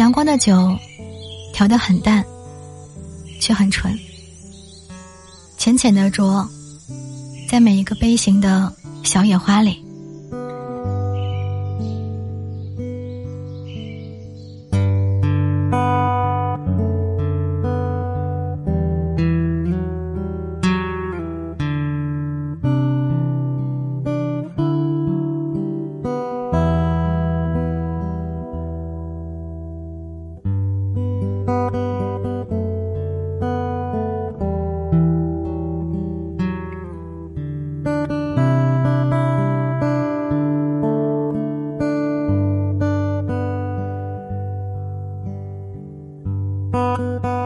阳光的酒，调得很淡，却很纯。浅浅的酌，在每一个杯型的小野花里。Música